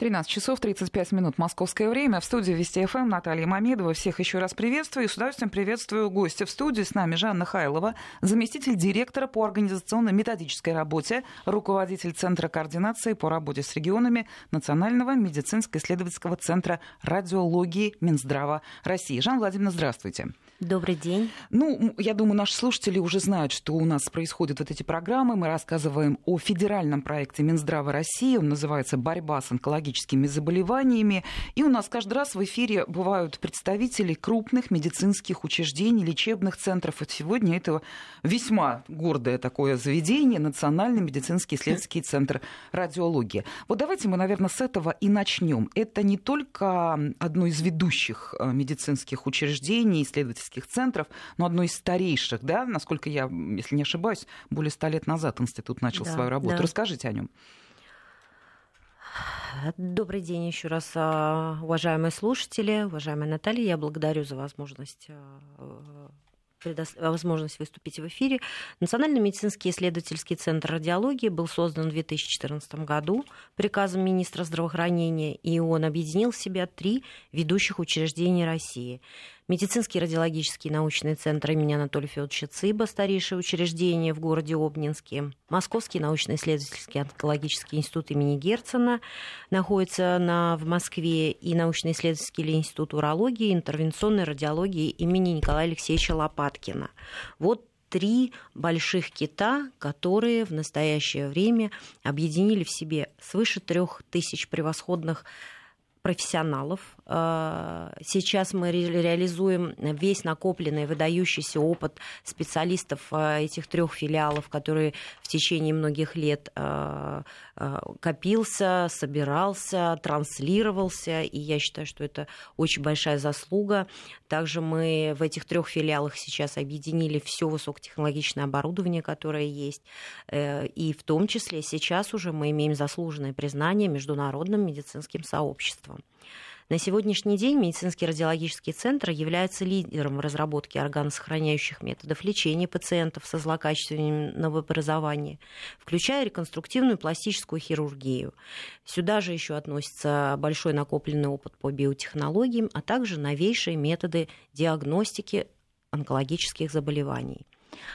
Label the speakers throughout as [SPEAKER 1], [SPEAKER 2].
[SPEAKER 1] 13 часов 35 минут московское время. В студии Вести ФМ Наталья Мамедова. Всех еще раз приветствую. И с удовольствием приветствую гостя в студии. С нами Жанна Хайлова, заместитель директора по организационно-методической работе, руководитель Центра координации по работе с регионами Национального медицинско-исследовательского центра радиологии Минздрава России. Жанна Владимировна, здравствуйте.
[SPEAKER 2] Добрый день.
[SPEAKER 1] Ну, я думаю, наши слушатели уже знают, что у нас происходят вот эти программы. Мы рассказываем о федеральном проекте Минздрава России. Он называется «Борьба с онкологическими заболеваниями». И у нас каждый раз в эфире бывают представители крупных медицинских учреждений, лечебных центров. И сегодня это весьма гордое такое заведение Национальный медицинский исследовательский центр радиологии. Вот давайте мы, наверное, с этого и начнем. Это не только одно из ведущих э, медицинских учреждений, исследовательских исследовательских центров, но одно из старейших, да, насколько я, если не ошибаюсь, более ста лет назад институт начал да, свою работу. Да. Расскажите о нем.
[SPEAKER 2] Добрый день еще раз, а, уважаемые слушатели, уважаемая Наталья. Я благодарю за возможность а, возможность выступить в эфире. Национальный медицинский исследовательский центр радиологии был создан в 2014 году приказом министра здравоохранения, и он объединил в себя три ведущих учреждения России. Медицинский радиологический научный центр имени Анатолия Федоровича Цыба, старейшее учреждение в городе Обнинске. Московский научно-исследовательский онкологический институт имени Герцена находится на, в Москве и научно-исследовательский институт урологии и интервенционной радиологии имени Николая Алексеевича Лопаткина. Вот три больших кита, которые в настоящее время объединили в себе свыше трех тысяч превосходных профессионалов. Э, сейчас мы реализуем весь накопленный, выдающийся опыт специалистов э, этих трех филиалов, которые в течение многих лет э, копился, собирался, транслировался, и я считаю, что это очень большая заслуга. Также мы в этих трех филиалах сейчас объединили все высокотехнологичное оборудование, которое есть, и в том числе сейчас уже мы имеем заслуженное признание международным медицинским сообществом. На сегодняшний день медицинский радиологический центр является лидером в разработке органосохраняющих методов лечения пациентов со злокачественным новообразованием, включая реконструктивную пластическую хирургию. Сюда же еще относится большой накопленный опыт по биотехнологиям, а также новейшие методы диагностики онкологических заболеваний.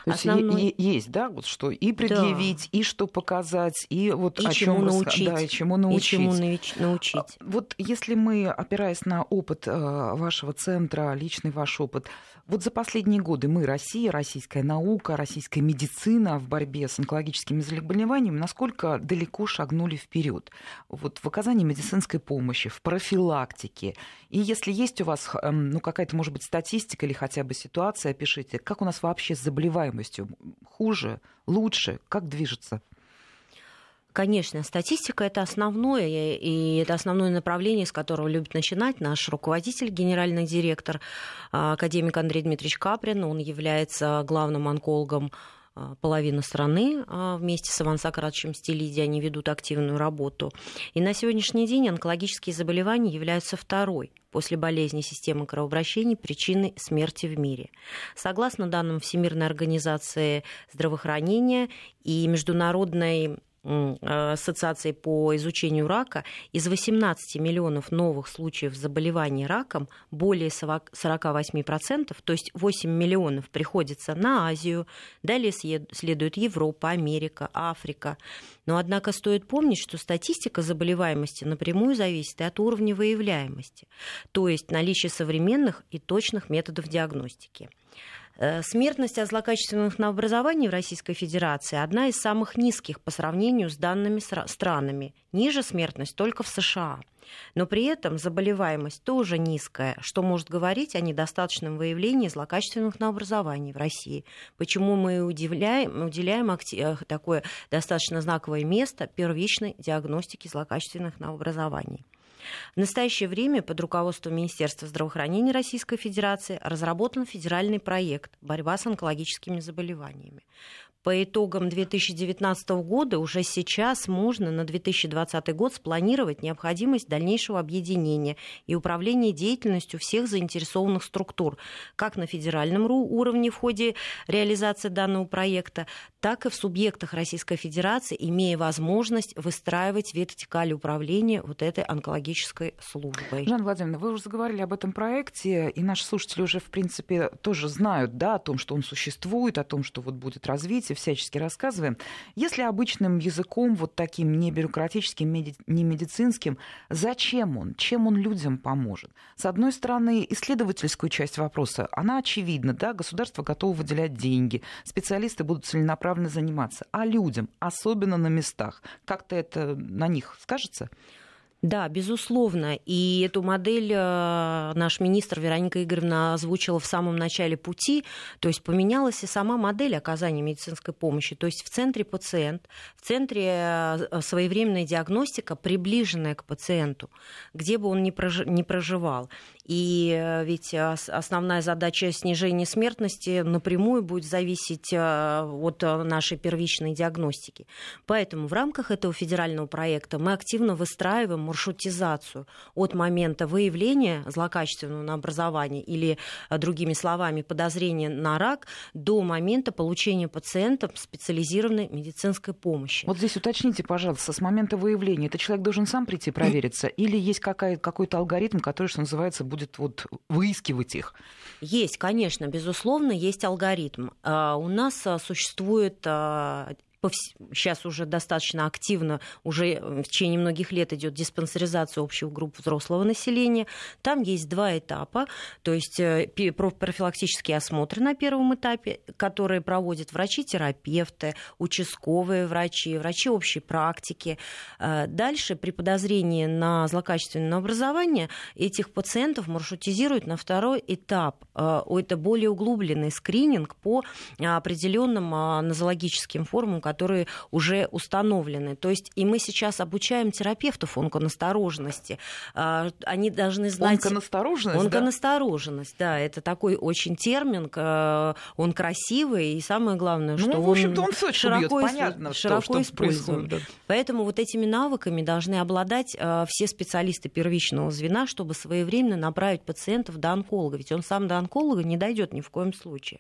[SPEAKER 1] То Основной... есть, есть, да, вот что и предъявить, да. и что показать, и вот
[SPEAKER 2] и
[SPEAKER 1] о
[SPEAKER 2] чему
[SPEAKER 1] чем
[SPEAKER 2] научить,
[SPEAKER 1] да, и чему научить. И чему
[SPEAKER 2] научить. А,
[SPEAKER 1] вот если мы, опираясь на опыт э, вашего центра, личный ваш опыт, вот за последние годы мы, Россия, российская наука, российская медицина в борьбе с онкологическими заболеваниями, насколько далеко шагнули вперед? Вот в оказании медицинской помощи, в профилактике. И если есть у вас эм, ну, какая-то, может быть, статистика или хотя бы ситуация, пишите, как у нас вообще с заболеваемостью? Хуже, лучше? Как движется?
[SPEAKER 2] Конечно, статистика это основное, и это основное направление, с которого любит начинать наш руководитель, генеральный директор, а, академик Андрей Дмитриевич Каприн. Он является главным онкологом а, половины страны а, вместе с Иван Сократовичем Стилиди, они ведут активную работу. И на сегодняшний день онкологические заболевания являются второй после болезни системы кровообращения причиной смерти в мире. Согласно данным Всемирной организации здравоохранения и Международной Ассоциации по изучению рака, из 18 миллионов новых случаев заболеваний раком более 48%, то есть 8 миллионов приходится на Азию, далее следует Европа, Америка, Африка. Но, однако, стоит помнить, что статистика заболеваемости напрямую зависит от уровня выявляемости, то есть наличия современных и точных методов диагностики. Э, смертность от злокачественных новообразований в Российской Федерации одна из самых низких по сравнению с данными странами. Ниже смертность только в США. Но при этом заболеваемость тоже низкая, что может говорить о недостаточном выявлении злокачественных новообразований в России. Почему мы уделяем, уделяем э, такое достаточно знаковое место первичной диагностике злокачественных новообразований. В настоящее время под руководством Министерства здравоохранения Российской Федерации разработан федеральный проект «Борьба с онкологическими заболеваниями». По итогам 2019 года уже сейчас можно на 2020 год спланировать необходимость дальнейшего объединения и управления деятельностью всех заинтересованных структур, как на федеральном уровне в ходе реализации данного проекта, так и в субъектах Российской Федерации, имея возможность выстраивать вертикаль управления вот этой онкологической службой.
[SPEAKER 1] Жанна Владимировна, вы уже заговорили об этом проекте, и наши слушатели уже, в принципе, тоже знают да, о том, что он существует, о том, что вот будет развитие, всячески рассказываем. Если обычным языком, вот таким не бюрократическим, не медицинским, зачем он, чем он людям поможет? С одной стороны, исследовательскую часть вопроса, она очевидна, да, государство готово выделять деньги, специалисты будут целенаправленно заниматься, а людям, особенно на местах, как-то это на них скажется?
[SPEAKER 2] Да, безусловно. И эту модель э, наш министр Вероника Игоревна озвучила в самом начале пути. То есть поменялась и сама модель оказания медицинской помощи. То есть в центре пациент, в центре э, своевременная диагностика, приближенная к пациенту, где бы он ни проживал. И э, ведь основная задача снижения смертности напрямую будет зависеть от нашей первичной диагностики. Поэтому в рамках этого федерального проекта мы активно выстраиваем маршрутизацию от момента выявления злокачественного образования или, э, другими словами, подозрения на рак до момента получения пациентам специализированной медицинской помощи.
[SPEAKER 1] Вот здесь уточните, пожалуйста, с момента выявления, это человек должен сам прийти провериться или есть какой-то алгоритм, который, что называется, будет вот выискивать их?
[SPEAKER 2] Есть, конечно, безусловно, есть алгоритм. А, у нас а, существует а, сейчас уже достаточно активно, уже э, в течение многих лет идет диспансеризация общих групп взрослого населения. Там есть два этапа, то есть э, профилактические осмотры на первом этапе, которые проводят врачи-терапевты, участковые врачи, врачи общей практики. Э, дальше при подозрении на злокачественное образование этих пациентов маршрутизируют на второй этап. Это более углубленный скрининг по определенным нозологическим формам, которые уже установлены. То есть и мы сейчас обучаем терапевтов онконастороженности. А, они должны знать...
[SPEAKER 1] Онконастороженность,
[SPEAKER 2] Онконастороженность, да? да, это такой очень термин, он красивый, и самое главное,
[SPEAKER 1] ну,
[SPEAKER 2] что
[SPEAKER 1] в общем-то, он, он широко, бьет, понятно,
[SPEAKER 2] широко используем. Да. Поэтому вот этими навыками должны обладать а, все специалисты первичного звена, чтобы своевременно направить пациентов до онколога, ведь он сам до онколога не дойдет ни в коем случае.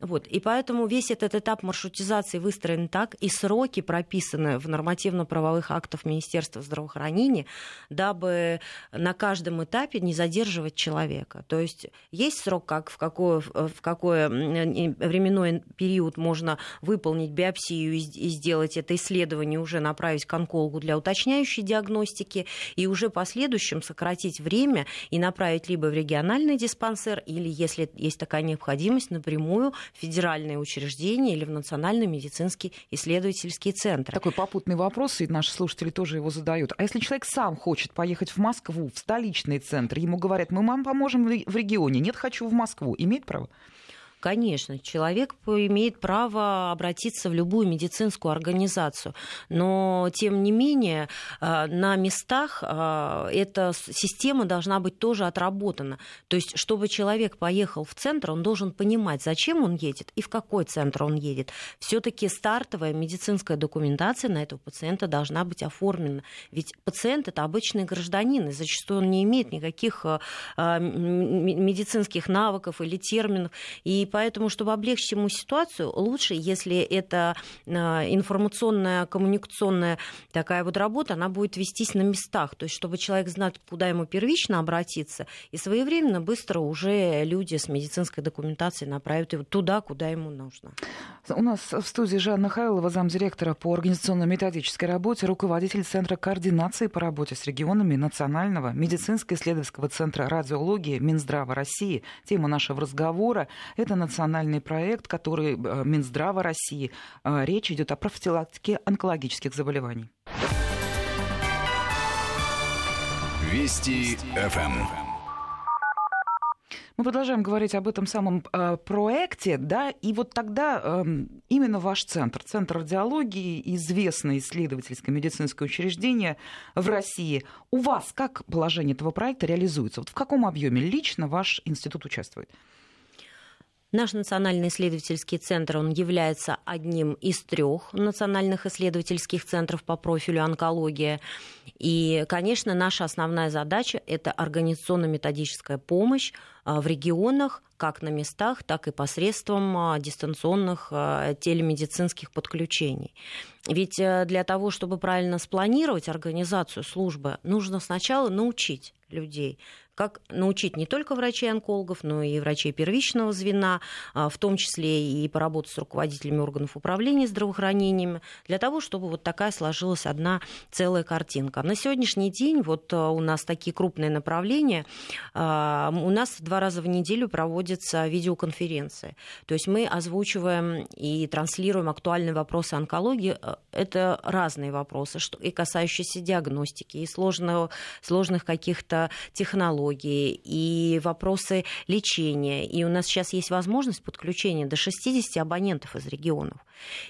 [SPEAKER 2] Вот. И поэтому весь этот этап маршрутизации выстроен так, и сроки прописаны в нормативно-правовых актах Министерства здравоохранения, дабы на каждом этапе не задерживать человека. То есть есть срок, как, в, какой, в какой временной период можно выполнить биопсию и сделать это исследование, уже направить к онкологу для уточняющей диагностики, и уже последующем сократить время и направить либо в региональный диспансер, или, если есть такая необходимость, напрямую федеральные учреждения или в Национальный медицинский исследовательский центр.
[SPEAKER 1] Такой попутный вопрос, и наши слушатели тоже его задают. А если человек сам хочет поехать в Москву, в столичный центр, ему говорят, мы вам поможем в регионе, нет, хочу в Москву, имеет право?
[SPEAKER 2] Конечно, человек имеет право обратиться в любую медицинскую организацию, но тем не менее э, на местах э, эта система должна быть тоже отработана. То есть, чтобы человек поехал в центр, он должен понимать, зачем он едет и в какой центр он едет. Все-таки стартовая медицинская документация на этого пациента должна быть оформлена. Ведь пациент это обычный гражданин, и зачастую он не имеет никаких э, медицинских навыков или терминов. И поэтому, чтобы облегчить ему ситуацию, лучше, если это а, информационная, коммуникационная такая вот работа, она будет вестись на местах, то есть чтобы человек знал, куда ему первично обратиться, и своевременно, быстро уже люди с медицинской документацией направят его туда, куда ему нужно.
[SPEAKER 1] У нас в студии Жанна Хайлова, замдиректора по организационно-методической работе, руководитель Центра координации по работе с регионами Национального медицинско-исследовательского центра радиологии Минздрава России. Тема нашего разговора – это национальный проект, который э, Минздрава России. Э, речь идет о профилактике онкологических заболеваний.
[SPEAKER 3] Вести ФМ.
[SPEAKER 1] Мы продолжаем говорить об этом самом э, проекте, да, и вот тогда э, именно ваш центр, Центр радиологии, известное исследовательское медицинское учреждение в России, у вас как положение этого проекта реализуется? Вот в каком объеме лично ваш институт участвует?
[SPEAKER 2] Наш национальный исследовательский центр, он является одним из трех национальных исследовательских центров по профилю онкология. И, конечно, наша основная задача – это организационно-методическая помощь а, в регионах, как на местах, так и посредством а, дистанционных а, телемедицинских подключений. Ведь э, для того, чтобы правильно спланировать организацию службы, нужно сначала научить людей, как научить не только врачей-онкологов, но и врачей первичного звена, а, в том числе и поработать с руководителями органов управления здравоохранением, для того, чтобы вот такая сложилась одна целая картинка. На сегодняшний день вот а, у нас такие крупные направления. А, у нас два раза в неделю проводятся видеоконференции. То есть мы озвучиваем и транслируем актуальные вопросы онкологии. Это разные вопросы, и касающиеся диагностики, и сложных, сложных каких-то технологий, онкологии, и вопросы лечения. И у нас сейчас есть возможность подключения до 60 абонентов из регионов.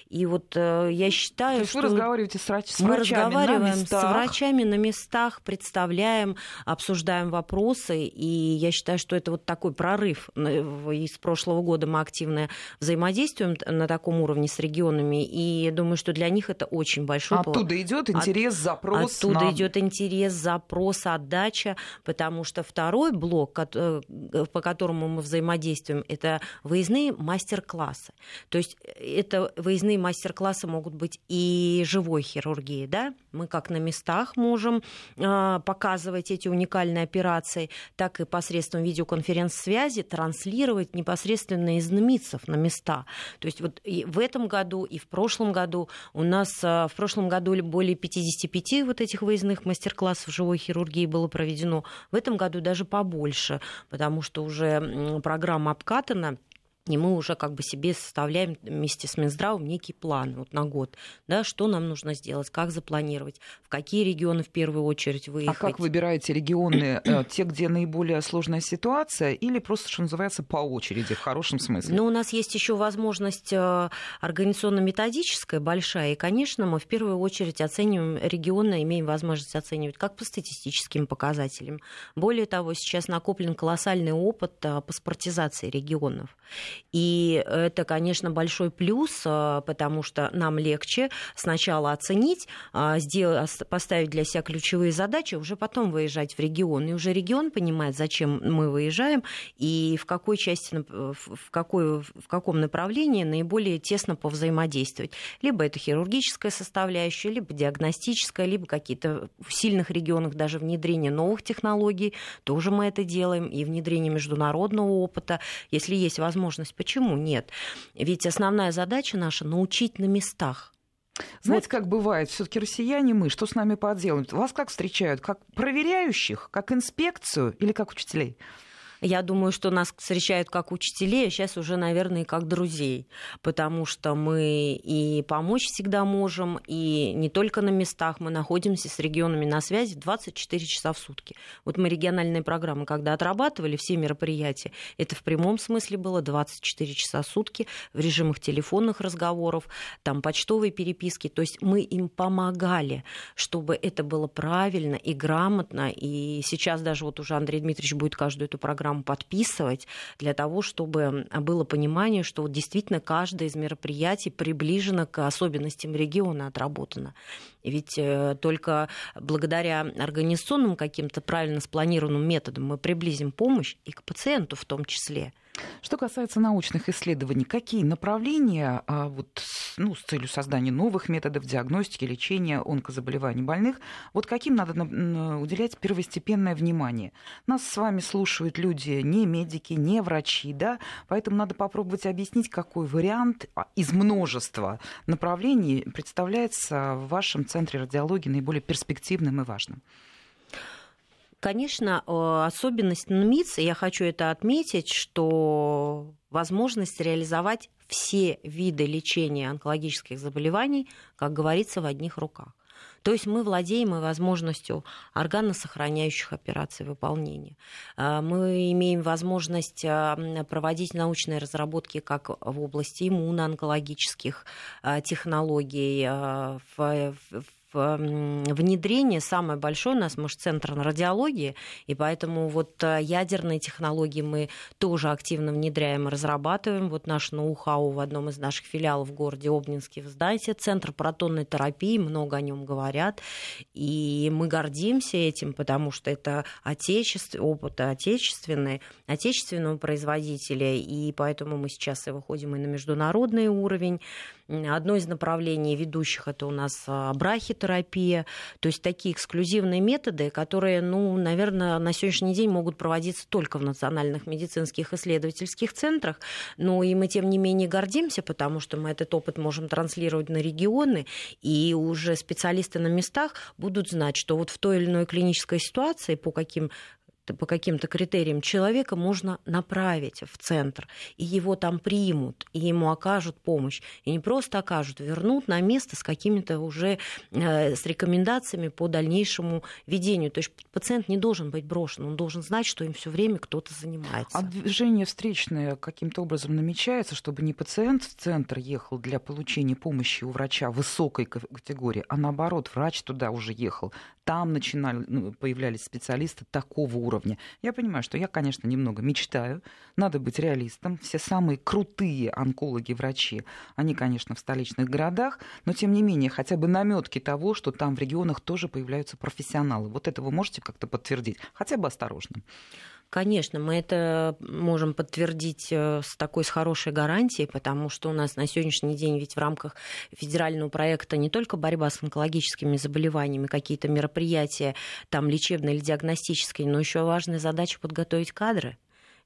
[SPEAKER 2] И вот э, я считаю, То есть
[SPEAKER 1] что... вы разговариваете с, врач... с
[SPEAKER 2] мы
[SPEAKER 1] врачами
[SPEAKER 2] разговариваем
[SPEAKER 1] на местах.
[SPEAKER 2] с врачами на местах, представляем, обсуждаем вопросы, и я считаю, что это вот такой прорыв. Из прошлого года мы активно взаимодействуем на таком уровне с регионами, и думаю, что для них это очень большой...
[SPEAKER 1] Оттуда идет интерес, запрос.
[SPEAKER 2] Оттуда
[SPEAKER 1] на...
[SPEAKER 2] идет интерес, запрос, отдача, потому что второй блок, э, по которому мы взаимодействуем, это выездные мастер-классы. То есть э, это выездные мастер-классы могут быть и живой хирургии, да, мы как на местах можем а, показывать эти уникальные операции, так и посредством видеоконференц-связи транслировать непосредственно из НМИЦев на места. То есть вот и в этом году и в прошлом году у нас а, в прошлом году более 55 вот этих выездных мастер-классов живой хирургии было проведено. В этом году даже побольше, потому что уже программа обкатана и мы уже как бы себе составляем вместе с Минздравом некий план вот на год, да, что нам нужно сделать, как запланировать, в какие регионы в первую очередь выехать.
[SPEAKER 1] А как выбираете регионы, э, те, где наиболее сложная ситуация, или просто, что называется, по очереди, в хорошем смысле?
[SPEAKER 2] Ну, у нас есть еще возможность э, организационно-методическая большая, и, конечно, мы в первую очередь оцениваем регионы, имеем возможность оценивать как по статистическим показателям. Более того, сейчас накоплен колоссальный опыт э, паспортизации регионов. И это, конечно, большой плюс, а, потому что нам легче сначала оценить, а, сделать, поставить для себя ключевые задачи, уже потом выезжать в регион. И уже регион понимает, зачем мы выезжаем и в какой части, в, какой, в каком направлении наиболее тесно повзаимодействовать. Либо это хирургическая составляющая, либо диагностическая, либо какие-то в сильных регионах даже внедрение новых технологий. Тоже мы это делаем. И внедрение международного опыта. Если есть возможность возможность. Почему нет? Ведь основная задача наша научить на местах.
[SPEAKER 1] Знаете, вот. как бывает, все-таки россияне мы, что с нами поделают? Вас как встречают? Как проверяющих, как инспекцию или как учителей?
[SPEAKER 2] Я думаю, что нас встречают как учителей, а сейчас уже, наверное, как друзей, потому что мы и помочь всегда можем, и не только на местах, мы находимся с регионами на связи 24 часа в сутки. Вот мы региональные программы, когда отрабатывали все мероприятия, это в прямом смысле было 24 часа в сутки в режимах телефонных разговоров, там почтовой переписки, то есть мы им помогали, чтобы это было правильно и грамотно, и сейчас даже вот уже Андрей Дмитриевич будет каждую эту программу программу подписывать для того, чтобы было понимание, что вот действительно каждое из мероприятий приближено к особенностям региона отработано. Ведь э, только благодаря организационным каким-то правильно спланированным методам мы приблизим помощь и к пациенту в том числе.
[SPEAKER 1] Что касается научных исследований, какие направления а, вот, ну, с целью создания новых методов диагностики, лечения онкозаболеваний больных, вот каким надо уделять первостепенное внимание? Нас с вами слушают люди не медики, не врачи, да, поэтому надо попробовать объяснить, какой вариант а, из множества направлений представляется в вашем центре радиологии наиболее перспективным и важным.
[SPEAKER 2] Конечно, э, особенность НМИЦ, я хочу это отметить, что возможность реализовать все виды лечения онкологических заболеваний, как говорится, в одних руках. То есть мы владеем и возможностью органосохраняющих операций выполнения. Э, мы имеем возможность э, проводить научные разработки как в области иммуноонкологических технологий, в внедрение самое большое у нас, может, центр радиологии, и поэтому вот э, ядерные технологии мы тоже активно внедряем и разрабатываем. Вот наш ноу-хау в одном из наших филиалов в городе Обнинске, вы знаете, центр протонной терапии, много о нем говорят, и мы гордимся этим, потому что это отечество, опыт отечественный, отечественного производителя, и поэтому мы сейчас и выходим и на международный уровень. Одно из направлений ведущих это у нас а, брахитерапия, то есть такие эксклюзивные методы, которые, ну, наверное, на сегодняшний день могут проводиться только в национальных медицинских исследовательских центрах, но и мы тем не менее гордимся, потому что мы этот опыт можем транслировать на регионы, и уже специалисты на местах будут знать, что вот в той или иной клинической ситуации по каким по каким-то критериям человека можно направить в центр, и его там примут, и ему окажут помощь. И не просто окажут, вернут на место с какими-то уже э, с рекомендациями по дальнейшему ведению. То есть пациент не должен быть брошен, он должен знать, что им все время кто-то занимается.
[SPEAKER 1] А движение встречное каким-то образом намечается, чтобы не пациент в центр ехал для получения помощи у врача высокой категории, а наоборот, врач туда уже ехал там начинали, ну, появлялись специалисты такого уровня. Я понимаю, что я, конечно, немного мечтаю, надо быть реалистом. Все самые крутые онкологи, врачи, они, конечно, в столичных городах, но тем не менее хотя бы наметки того, что там в регионах тоже появляются профессионалы. Вот это вы можете как-то подтвердить, хотя бы осторожно.
[SPEAKER 2] Конечно, мы это можем подтвердить э, с такой с хорошей гарантией, потому что у нас на сегодняшний день ведь в рамках федерального проекта не только борьба с онкологическими заболеваниями, какие-то мероприятия там лечебные или диагностические, но еще важная задача подготовить кадры.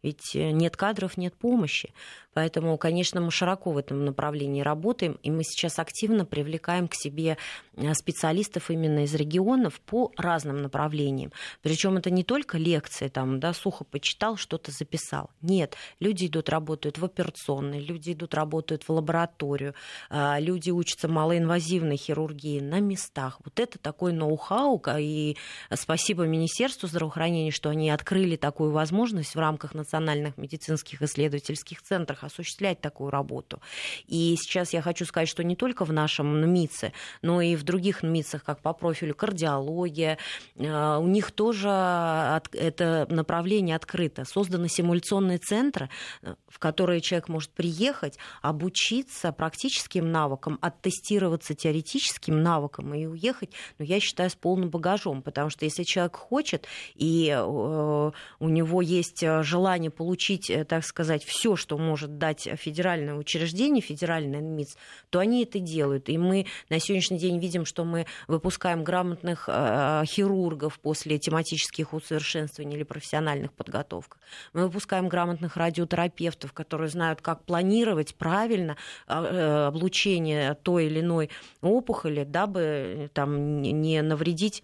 [SPEAKER 2] Ведь э, нет кадров, нет помощи. Поэтому, конечно, мы широко в этом направлении работаем, и мы сейчас активно привлекаем к себе э, специалистов именно из регионов по разным направлениям. Причем это не только лекции, там, да, сухо почитал, что-то записал. Нет, люди идут, работают в операционной, люди идут, работают в лабораторию, а, люди учатся малоинвазивной хирургии на местах. Вот это такой ноу-хау, и спасибо Министерству здравоохранения, что они открыли такую возможность в рамках национальных медицинских исследовательских центров осуществлять такую работу. И сейчас я хочу сказать, что не только в нашем НМИЦе, но и в других НМИЦах, как по профилю кардиология, э, у них тоже это направление открыто. Созданы симуляционные центры, э, в которые человек может приехать, обучиться практическим навыкам, оттестироваться теоретическим навыкам и уехать, ну, я считаю, с полным багажом, потому что если человек хочет, и э, у него есть желание получить, так сказать, все, что может дать федеральное учреждение, федеральный МИЦ, то они это делают. И мы на сегодняшний день видим, что мы выпускаем грамотных э, хирургов после тематических усовершенствований или профессиональных подготовок. Мы выпускаем грамотных радиотерапевтов, которые знают, как планировать правильно э, облучение той или иной опухоли, дабы э, там, не навредить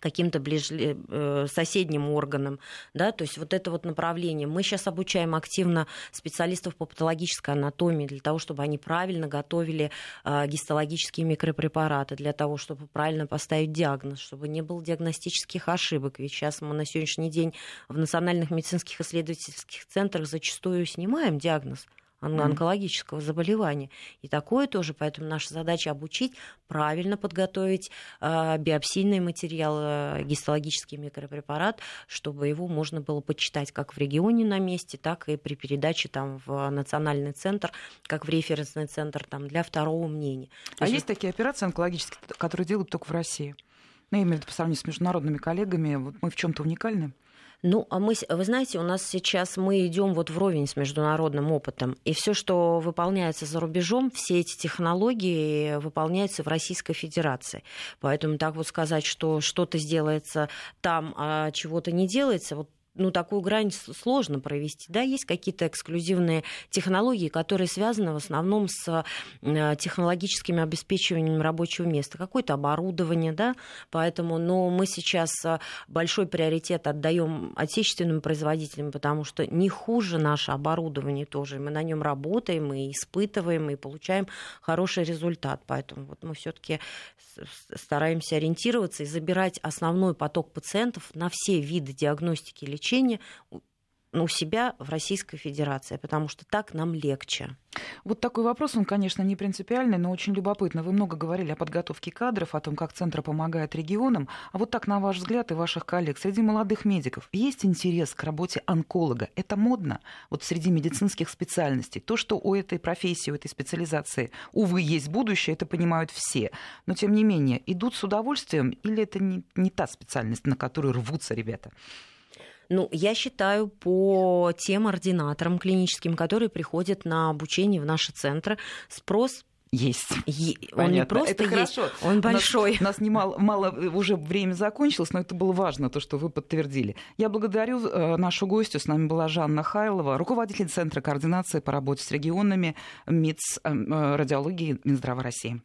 [SPEAKER 2] каким-то ближ... Э, соседним органам, да, то есть вот это вот направление. Мы сейчас обучаем активно специалистов по патологической анатомии для того, чтобы они правильно готовили э, гистологические микропрепараты, для того, чтобы правильно поставить диагноз, чтобы не было диагностических ошибок. Ведь сейчас мы на сегодняшний день в национальных медицинских исследовательских центрах зачастую снимаем диагноз онкологического заболевания. И такое тоже, поэтому наша задача обучить, правильно подготовить э, биопсийный материал, э, гистологический микропрепарат, чтобы его можно было почитать как в регионе на месте, так и при передаче там, в национальный центр, как в референсный центр там, для второго мнения.
[SPEAKER 1] То а есть, есть такие операции онкологические, которые делают только в России? Ну, я имею в виду по сравнению с международными коллегами, вот мы в чем-то уникальны?
[SPEAKER 2] Ну, а мы, вы знаете, у нас сейчас мы идем вот вровень с международным опытом, и все, что выполняется за рубежом, все эти технологии выполняются в Российской Федерации. Поэтому так вот сказать, что что-то сделается там, а чего-то не делается, вот ну, такую грань сложно провести. Да, есть какие-то эксклюзивные технологии, которые связаны в основном с э, технологическим обеспечиванием рабочего места, какое-то оборудование, да, поэтому, но мы сейчас э, большой приоритет отдаем отечественным производителям, потому что не хуже наше оборудование тоже, мы на нем работаем и испытываем, и получаем хороший результат, поэтому вот мы все-таки стараемся ориентироваться и забирать основной поток пациентов на все виды диагностики и лечения у себя в Российской Федерации, потому что так нам легче.
[SPEAKER 1] Вот такой вопрос, он, конечно, не принципиальный, но очень любопытно. Вы много говорили о подготовке кадров, о том, как Центр помогает регионам. А вот так, на ваш взгляд и ваших коллег, среди молодых медиков есть интерес к работе онколога? Это модно? Вот среди медицинских специальностей. То, что у этой профессии, у этой специализации, увы, есть будущее, это понимают все. Но, тем не менее, идут с удовольствием или это не, не та специальность, на которую рвутся ребята?
[SPEAKER 2] Ну, я считаю, по тем ординаторам клиническим, которые приходят на обучение в наши центры, спрос
[SPEAKER 1] есть.
[SPEAKER 2] Е- он не просто
[SPEAKER 1] это
[SPEAKER 2] есть,
[SPEAKER 1] хорошо.
[SPEAKER 2] он большой.
[SPEAKER 1] У нас, у нас немало, мало, уже время закончилось, но это было важно, то, что вы подтвердили. Я благодарю э, нашу гостью. С нами была Жанна Хайлова, руководитель Центра координации по работе с регионами МИЦ э, радиологии Минздрава России.